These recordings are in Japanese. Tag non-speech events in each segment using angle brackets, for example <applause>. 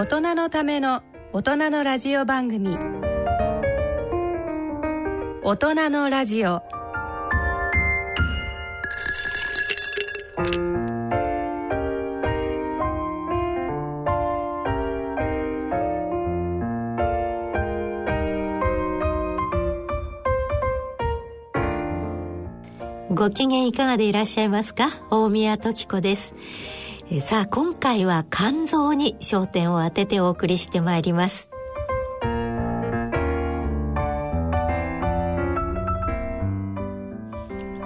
大人のための大人のラジオ番組。大人のラジオ。ご機嫌いかがでいらっしゃいますか？大宮時子です。さあ今回は肝臓に焦点を当ててお送りしてまいります。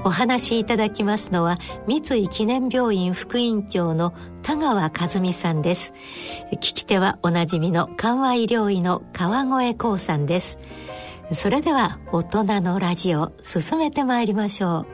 お話しいただきますのは三井記念病院副院長の田川和美さんです。聞き手はおなじみの緩和医療医の川越光さんです。それでは大人のラジオ進めてまいりましょう。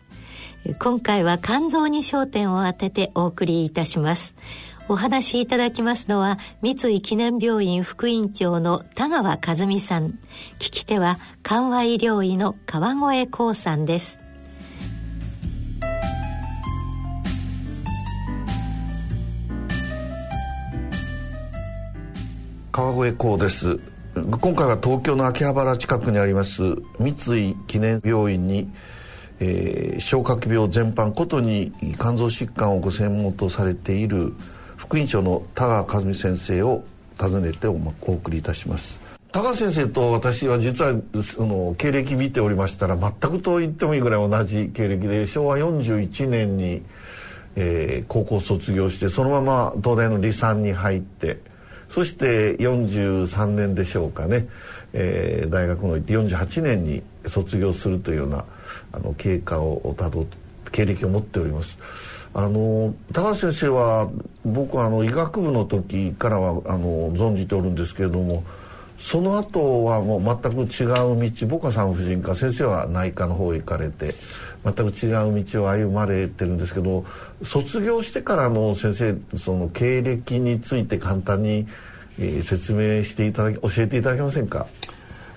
今回は肝臓に焦点を当ててお送りいたします。お話しいただきますのは三井記念病院副院長の田川和美さん。聞き手は緩和医療医の川越光さんです。川越光です。今回は東京の秋葉原近くにあります三井記念病院に、えー、消化器病全般ことに肝臓疾患をご専門とされている副院長の田川和美先生を訪ねておお送りいたします。田川先生と私は実はその経歴見ておりましたら全くと言ってもいいぐらい同じ経歴で昭和41年に、えー、高校卒業してそのまま東大の理産に入ってそして43年でしょうかね、えー、大学の行って48年に卒業するというようなあの経過をたど経歴を持っております。あの高橋先生は僕はあの医学部の時からはあの存じておるんですけれどもその後はもう全く違う道僕は産婦人科先生は内科の方へ行かれて全く違う道を歩まれてるんですけど卒業してからの先生その経歴について簡単に、説明していただき教えていただけませんか？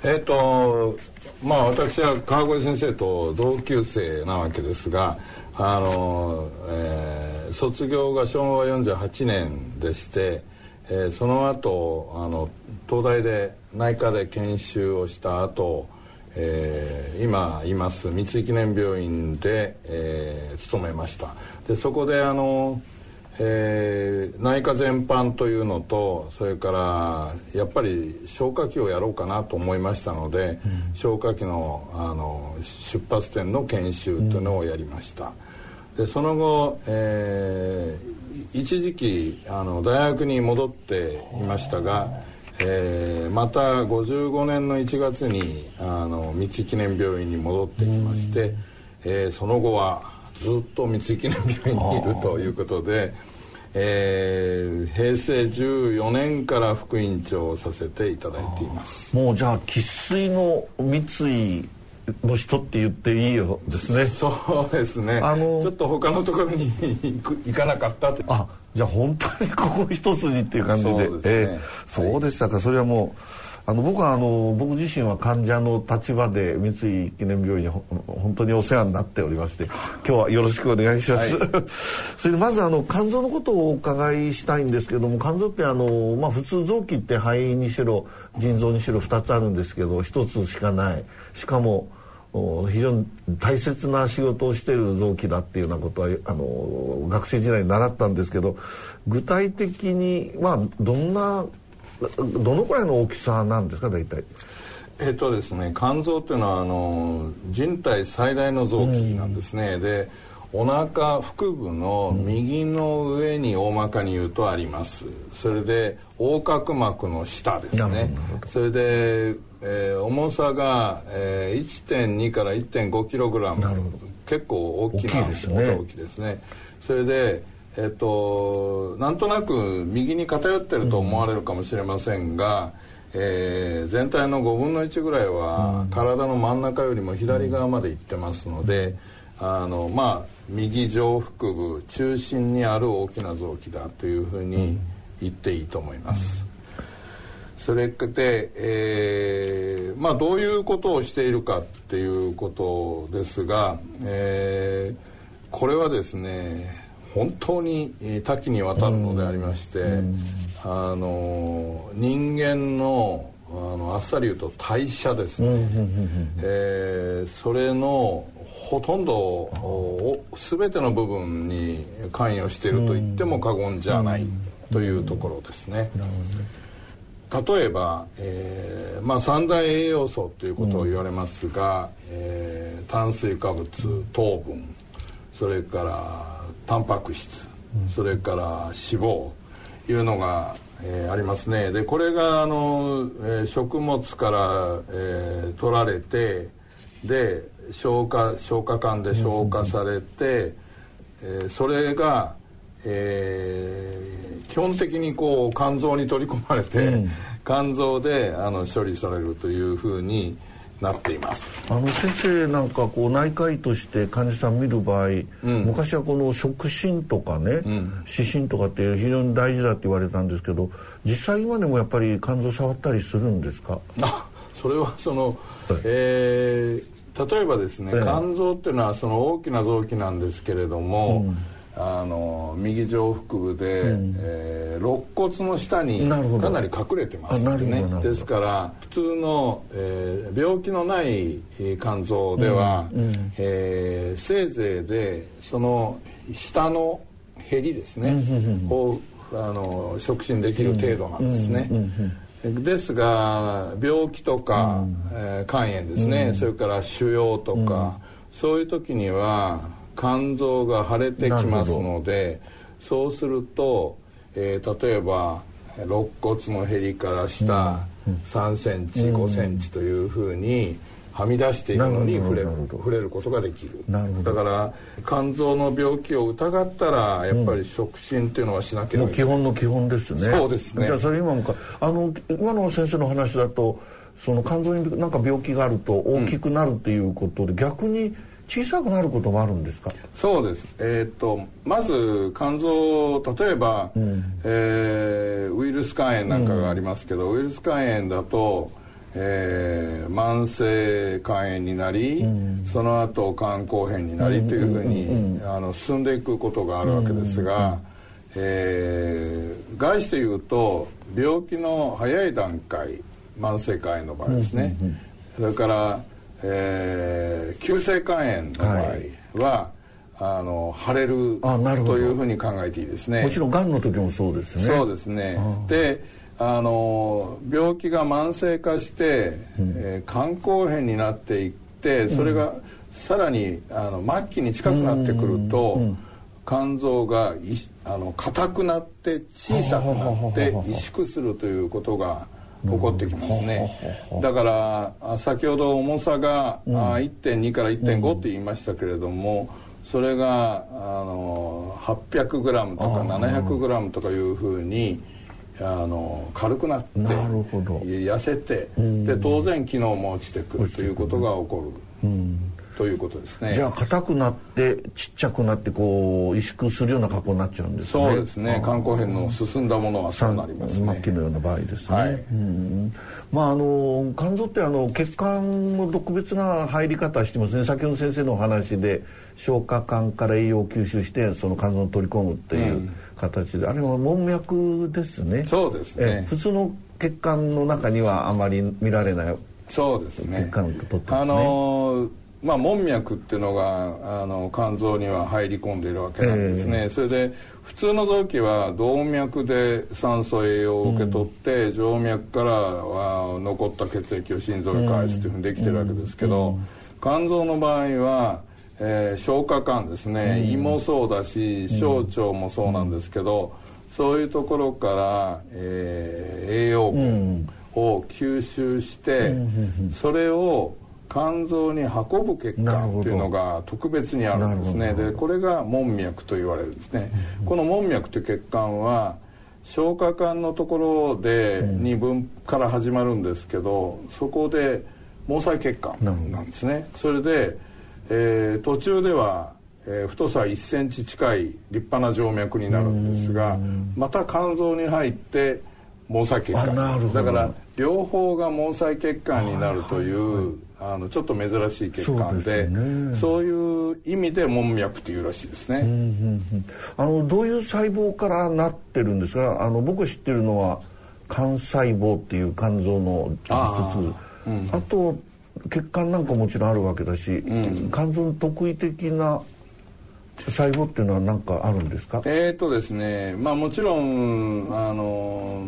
えっ、とまあ私は川越先生と同級生なわけですがあの、えー、卒業が昭和48年でして、えー、その後あの東大で内科で研修をした後、えー、今います三井記念病院で、えー、勤めました。でそこであの、えー、内科全般というのとそれからやっぱり消化器をやろうかなと思いましたので、うん、消化器のあの出発点の研修というのをやりました、うん、でその後、えー、一時期あの大学に戻っていましたが、えー、また55年の1月にあの三井記念病院に戻ってきまして、えー、その後はずっと三井記念病院にいるということで、えー、平成14年から副院長をさせていただいています。もうじゃあ生粋の三井の人って言っていいよですね。そうですね。あのちょっと他のところに行かなかったって。あじゃあ本当にここ一筋っていう感じで。そうで、ね。えー、そうでしたか、それはもうあの僕はあの僕自身は患者の立場で三井記念病院に <laughs> 本当にお世話になっておりまして今日はよろしくお願いします、はい、<laughs> それでまずあの肝臓のことをお伺いしたいんですけども肝臓ってあの、まあ、普通臓器って肺にしろ腎臓にしろ2つあるんですけど1つしかない。しかも非常に大切な仕事をしている臓器だっていうようなことはあの学生時代に習ったんですけど具体的にまあどんなどのくらいの大きさなんですか大体？えっとですね肝臓っていうのはあの人体最大の臓器なんですね、うん、でお腹腹部の右の上に大まかに言うとあります。それで横隔膜の下ですね。それで、えー、重さが、えー、1.2から1.5キログラム。結構大きな大きですね。それでえっと、なんとなく右に偏ってると思われるかもしれませんが、うん、えー、全体の5分の1ぐらいは体の真ん中よりも左側まで行ってますので、うん、あのまあ右上腹部中心にある大きな臓器だというふうに言っていいと思います。それで、えー、まあどういうことをしているかっていうことですが、えー、これはですね本当に多岐にわたるのでありまして、あの人間のあのあっさり言うと代謝ですね、えー、それのほとんど全ての部分に関与していると言っても過言じゃないというところですね。例えば、えーまあ、三大栄養素ということを言われますが、うん、えー、炭水化物糖分それからタンパク質、うん、それから脂肪いうのが、えー、ありますね。でこれがあの、えー、食物から、えー、取られてで消化消化管で消化されて、うん、えー、それが、えー、基本的にこう肝臓に取り込まれて、うん、肝臓であの処理されるというふうに、なっています。あの先生なんかこう内科医として患者さん見る場合、うん、昔はこの触診とかね、うん、視診とかって非常に大事だって言われたんですけど実際今でもやっぱり肝臓触ったりするんですか？あそれはその、はい、えー、例えばですね、え。肝臓っていうのはその大きな臓器なんですけれども、うんあの右上腹部で、うん、えー、肋骨の下にかなり隠れてますね。ですから普通の、えー、病気のない肝臓では、うんうん、えー、せいぜいでその下のへりですね、をあの触診できる程度なんですね。ですが病気とか、うん、えー、肝炎ですね、それから腫瘍とか、そういう時には肝臓が腫れてきますのでそうすると、えー、例えば肋骨のへりから下3センチ5センチというふうにはみ出しているのに触れる触れることができる。だから肝臓の病気を疑ったらやっぱり触診っていうのはしなければいけない、基本の基本ですね。そうですね。じゃあそれ今もかあの今の先生の話だとその肝臓になんか病気があると大きくなるっていうことで、うん、逆に小さくなることもあるんですか？そうです、えー、っとまず肝臓例えば、うん、えー、ウイルス肝炎なんかがありますけど、うん、ウイルス肝炎だと、えー、慢性肝炎になり、うん、その後肝硬変になりというふうに、あの進んでいくことがあるわけですが、えー、概して言うと病気の早い段階慢性肝炎の場合ですね、それからえー、急性肝炎の場合は、はい、あの腫れるというふうに考えていいですね。もちろんがんの時もそうですね。そうですね。であの病気が慢性化して、うん、えー、肝硬変になっていってそれがさらにあの末期に近くなってくると、うん。うん、肝臓があの硬くなって小さくなって萎縮するということが起こってきますね。だから先ほど重さが、うん、1.2から1.5って言いましたけれども、それがあの 800g とか 700g とかいうふうにあの軽くなって痩せて、で当然機能も落ちてくるということが起こるということですね。じゃあ硬くなってちっちゃくなってこう萎縮するような格好になっちゃうんですね。そうですね。肝硬変の進んだものはそうなりますね。末期のような場合ですね、はい。うん。まああの肝臓ってあの血管の特別な入り方してますね。先ほど先生のお話で消化管から栄養を吸収してその肝臓に取り込むっていう形で、あれは門脈ですね。そうですね。え。普通の血管の中にはあまり見られないそうですね。血管を取ってますね。あのーまあ門脈っていうのがあの肝臓には入り込んでいるわけなんですね、それで普通の臓器は動脈で酸素栄養を受け取って、静脈からは残った血液を心臓へ返すというふうにできてるわけですけど、肝臓の場合は、えー消化管ですね、胃もそうだし小腸もそうなんですけど、そういうところから、えー栄養分を吸収して、それを肝臓に運ぶ血管っていうのが特別にあるんですね。でこれが門脈と言われるんですね、この門脈という血管は消化管のところで2分から始まるんですけどそこで毛細血管なんですね。それで、えー途中では、えー太さ1センチ近い立派な静脈になるんですがまた肝臓に入って毛細血管。だから両方が毛細血管になるという、あのちょっと珍しい血管でね。そういう意味で門脈というらしいですね、あのどういう細胞からなってるんですか？あの僕知ってるのは肝細胞っていう肝臓の一つ。あ,、と血管なんかもちろんあるわけだし、肝臓の特異的な細胞っていうのは何かあるんですか？えーとですねまあもちろんあの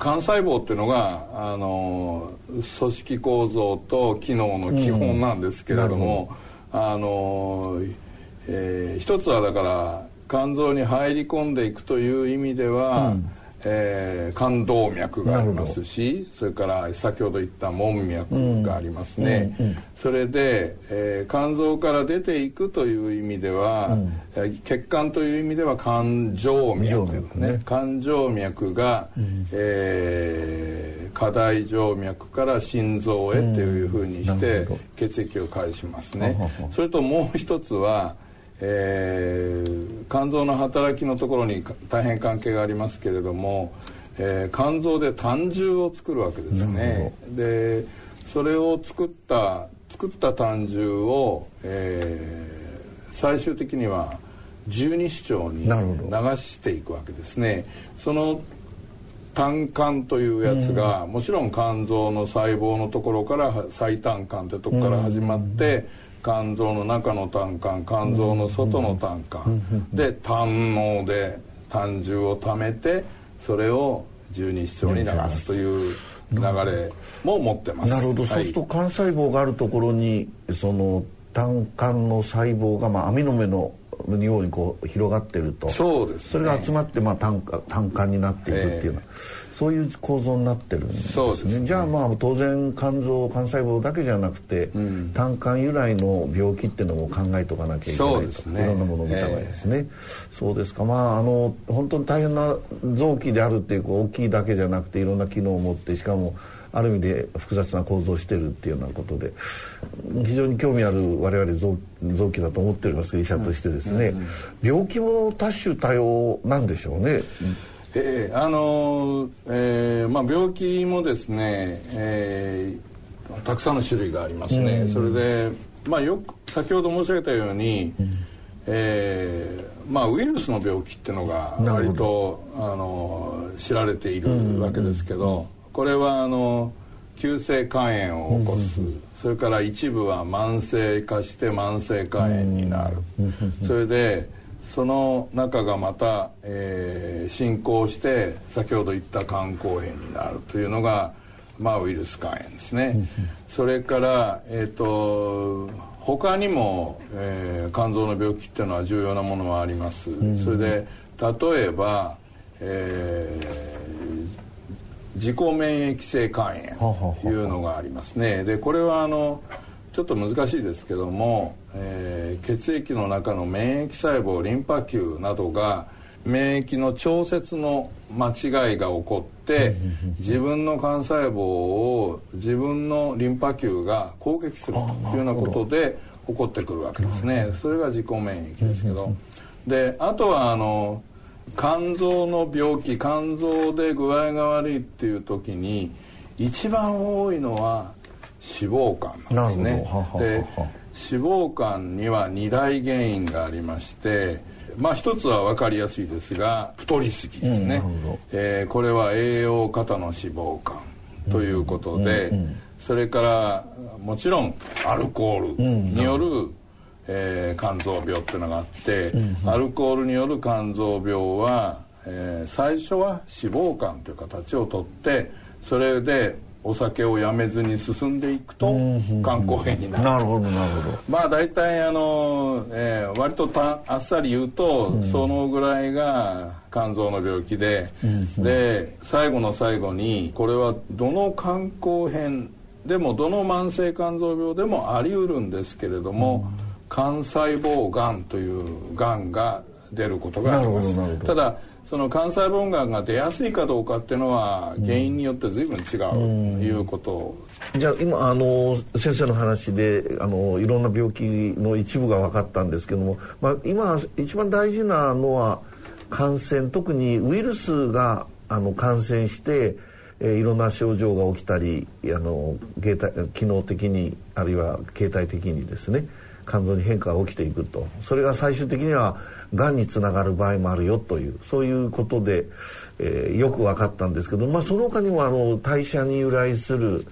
肝細胞っていうのがあの組織構造と機能の基本なんですけれども、あの、えー一つはだから肝臓に入り込んでいくという意味では、えー肝動脈がありますしそれから先ほど言った門脈がありますね、それで、えー肝臓から出ていくという意味では、えー血管という意味では肝静脈ね。ね。肝静脈が、えー下大静脈から心臓へというふうにして血液を返しますね。は。それともう一つは、えー肝臓の働きのところにか大変関係がありますけれども、えー肝臓で胆汁を作るわけですね。でそれを作った作った胆汁を、えー最終的には十二指腸に流していくわけですね。その胆管というやつが、もちろん肝臓の細胞のところから最胆管ってとこから始まって、肝臓の中の胆管肝臓の外の胆管、で胆ので胆汁を溜めてそれを十二指腸に流すという流れも持ってます。なるほど、そうすると肝細胞があるところにその胆管の細胞が、まあ、網の目のようにこう広がってると。そうですね。それが集まって、まあ、胆管胆管になっていくっていうの。は、そういう構造になってるんですね。ね。じゃあまあ当然肝臓肝細胞だけじゃなくて、胆管由来の病気っていうのも考えとかなきゃいけないと。ね。いろんなものを見た場合ですね、そうですか。まああの本当に大変な臓器であるっていう大きいだけじゃなくていろんな機能を持ってしかもある意味で複雑な構造をしてるっていうようなことで非常に興味ある我々臓臓器だと思っております医者としてですね、病気も多種多様なんでしょうね。ええあのえーまあ、病気もですね、えーたくさんの種類がありますね、それで、まあ、よく先ほど申し上げたように、えーまあ、ウイルスの病気っていうのが割とあの知られているわけですけど、これはあの急性肝炎を起こす、それから一部は慢性化して慢性肝炎になる、それでその中がまた、えー進行して先ほど言った肝硬変になる。というのが、まあ、ウイルス肝炎ですね。それから、えー、と他にも、えー肝臓の病気っていうのは重要なものはあります。それで例えば、えー自己免疫性肝炎というのがありますね。でこれはあのちょっと難しいですけども、えー血液の中の免疫細胞リンパ球などが、免疫の調節の間違いが起こって自分の幹細胞を自分のリンパ球が攻撃するというようなことで起こってくるわけですね。それが自己免疫ですけど。であとはあの肝臓の病気肝臓で具合が悪いっていう時に一番多いのは脂肪肝なんですね。で脂肪肝には2大原因がありましてまあ一つは分かりやすいですが太りすぎですね、うん、えー、これは栄養過多の脂肪肝ということで、うんうん、それからもちろんアルコールによる、えー、肝臓病っていうのがあって、アルコールによる肝臓病は、えー、最初は脂肪肝という形をとってそれでお酒をやめずに進んでいくと肝硬変になる。なるほどなるほど。まあ大体あの、えー、割とたあっさり言うと、うん、そのぐらいが肝臓の病気で、うん、で最後の最後にこれはどの肝硬変でもどの慢性肝臓病でもあり得るんですけれども、うん、肝細胞がんというがんが出ることがあります。ただその肝細胞がんが出やすいかどうかっていうのは原因によって随分違うということ。じゃあ今あの先生の話であのいろんな病気の一部が分かったんですけども、まあ、今一番大事なのは感染特にウイルスがあの感染してえー、いろんな症状が起きたりあの機能的にあるいは形態的にですね肝臓に変化が起きていくと。それが最終的にはがんにつながる場合もあるよというそういうことで、えー、よく分かったんですけど、まあ、その他にもあの代謝に由来する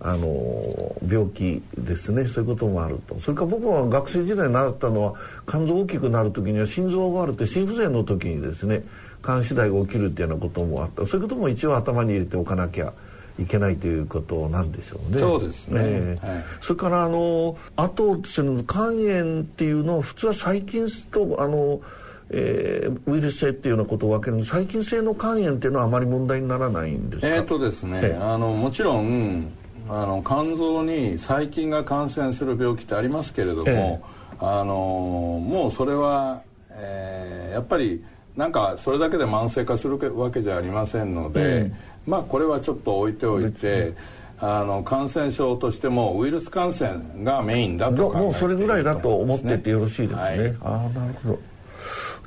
あの病気ですね。そういうこともあると。それから僕は学生時代に習ったのは肝臓大きくなる時には心臓が悪くて心不全の時にですね肝死代が起きるっていうようなこともあった。そういうことも一応頭に入れておかなきゃいけないということなんでしょうね。そうですね。えーはい、それからあのあとその肝炎っていうのは普通は細菌とあの、えー、ウイルス性っていうようなことを分ける細菌性の肝炎っていうのはあまり問題にならないんですか？えっ、とですね、あのもちろんあの肝臓に細菌が感染する病気ってありますけれども、えー、あのもうそれは、えー、やっぱりなんかそれだけで慢性化するわけじゃありませんので。えーまあこれはちょっと置いておいてあの感染症としてもウイルス感染がメインだともうそれぐらいだと思っててよろしいですね、はい、ああなるほど。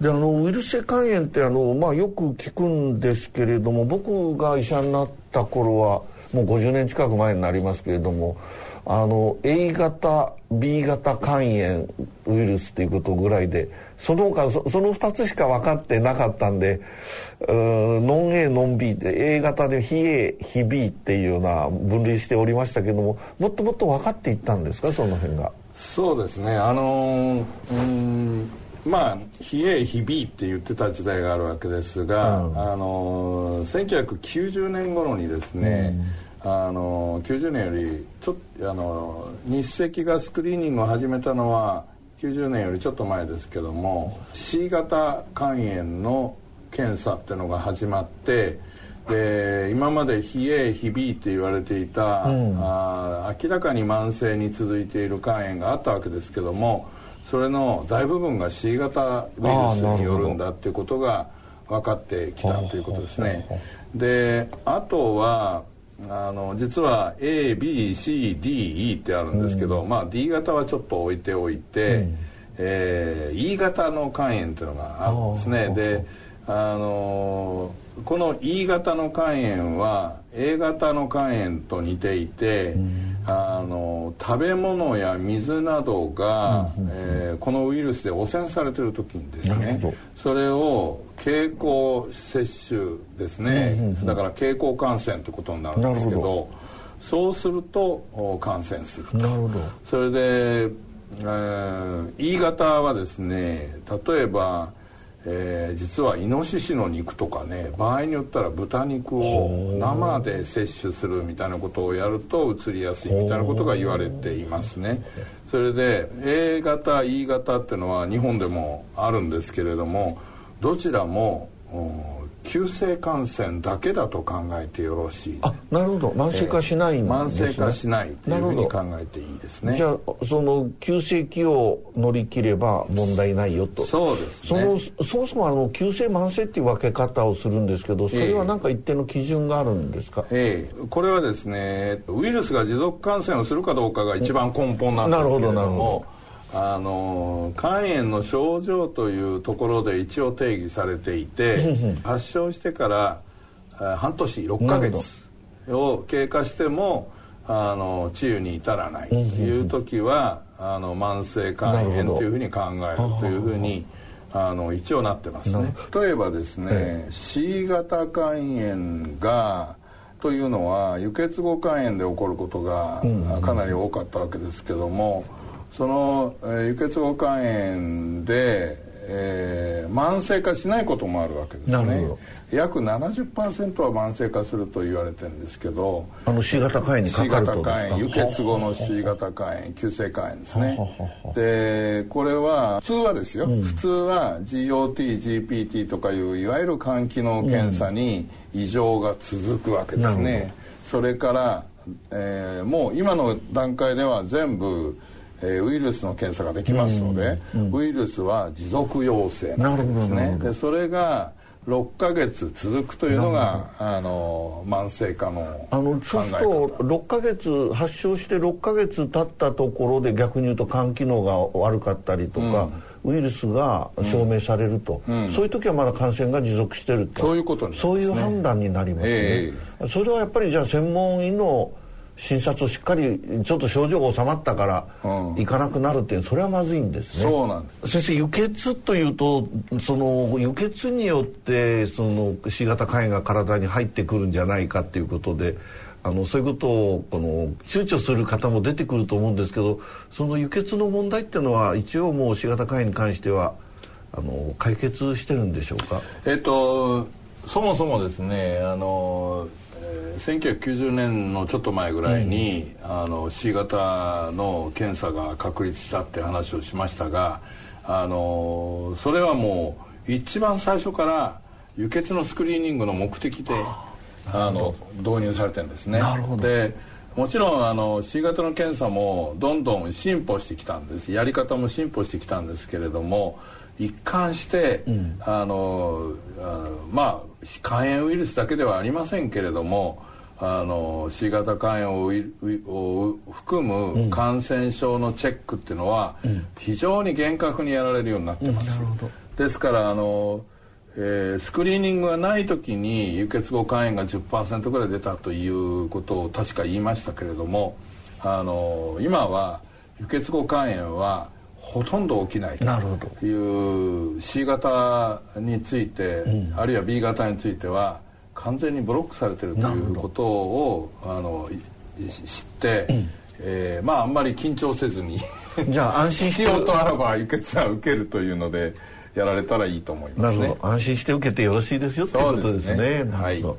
であのウイルス性肝炎ってあの、まあ、よく聞くんですけれども僕が医者になった頃はもう50年近く前になりますけれどもあの A 型 B 型肝炎ウイルスっていうことぐらいでその他その2つしか分かってなかったんでノン A ノン B で A 型で非 A 非 B っていうような分類しておりましたけどももっともっと分かっていったんですか？その辺が。そうですね。あのうんまあ非 A 非 B って言ってた時代があるわけですが、うん、あの1990年頃にですね、うん、あの90年よりちょあの日赤がスクリーニングを始めたのは90年よりちょっと前ですけども C 型肝炎の検査っていうのが始まってで今まで非 A 非 B って言われていた、うん、あ明らかに慢性に続いている肝炎があったわけですけどもそれの大部分が C 型ウイルスによるんだっていうことが分かってきたということですね。であとはあの実は ABCDE ってあるんですけど、うん、まあ D 型はちょっと置いておいて、うん、えー、E 型の肝炎っていうのがあるんですね。であのこの E 型の肝炎は A 型の肝炎と似ていて、うん、あの食べ物や水などが、うん、えー、このウイルスで汚染されてる時にですねそれを経口摂取ですね、うん、だから経口感染ってことになるんですけどそうすると感染すると。それで、えー、E 型はですね例えばえー、実はイノシシの肉とかね場合によったら豚肉を生で摂取するみたいなことをやるとうつりやすいみたいなことが言われていますね。それで A 型 E 型っていうのは日本でもあるんですけれどもどちらも急性感染だけだと考えてよろしい。あなるほど。慢性化しないんですね、慢性化しないというふうに考えていいですね。じゃあその急性期を乗り切れば問題ないよと。そうですそねのそもそもあの急性慢性っていう分け方をするんですけどそれは何か一定の基準があるんですか、ええ。これはですねウイルスが持続感染をするかどうかが一番根本なんですけれどなるほどなるほもあの肝炎の症状というところで一応定義されていて発症してからあ半年6ヶ月を経過してもあの治癒に至らないという時はあの慢性肝炎というふうに考えるというふうにあの一応なってますね。例えばですね、C 型肝炎がというのは輸血後肝炎で起こることがかなり多かったわけですけども、その、えー輸血後肝炎で、えー慢性化しないこともあるわけですね。約70%は慢性化すると言われてるんですけどあの C 型肝炎に C かかる型とですか？肝炎輸血後の C 型肝炎急性肝炎ですね。でこれは普通はですよ、普通は GOTGPT とかいういわゆる肝機能検査に異常が続くわけですなるほね、それから、えーもう今の段階では全部えーウイルスの検査ができますので、ウイルスは持続陽性なんですね。でそれが6ヶ月続くというのがあの慢性化のあのそうすると方。6ヶ月発症して6ヶ月経ったところで逆に言うと肝機能が悪かったりとか、ウイルスが証明されると、そういう時はまだ感染が持続してると。そういうことね。そういう判断になりますね、え。それはやっぱりじゃあ専門医の診察をしっかりちょっと症状が収まったからうん。行かなくなるっていうそれはまずいんですね。そうなんです。先生輸血というとその輸血によってその C 型肝炎が体に入ってくるんじゃないかっていうことであのそういうことをこの躊躇する方も出てくると思うんですけどその輸血の問題っていうのは一応もう C 型肝炎に関してはあの解決してるんでしょうか？えっとそもそもですねあの、えー1990年のちょっと前ぐらいに、あの C 型の検査が確立したって話をしましたがあのそれはもう一番最初から輸血のスクリーニングの目的であの導入されてるんですね。なるほどでもちろんあの C 型の検査もどんどん進歩してきたんですやり方も進歩してきたんですけれども一貫して、あのあのまあ肝炎ウイルスだけではありませんけれどもあの C 型肝炎を含む感染症のチェックっていうのは非常に厳格にやられるようになってます。なるほど。ですからあの、えースクリーニングがない時に輸血後肝炎が10%ぐらい出たということを確か言いましたけれどもあの今は輸血後肝炎はほとんど起きないと。いう C 型について、あるいは B 型については完全にブロックされてるということをあのい知って、えーまああんまり緊張せずにじゃあ安心して。必要とあらば輸血は受けるというのでやられたらいいと思いますね。なるほど。安心して受けてよろしいですよっていうことですね。そうですね。なるほど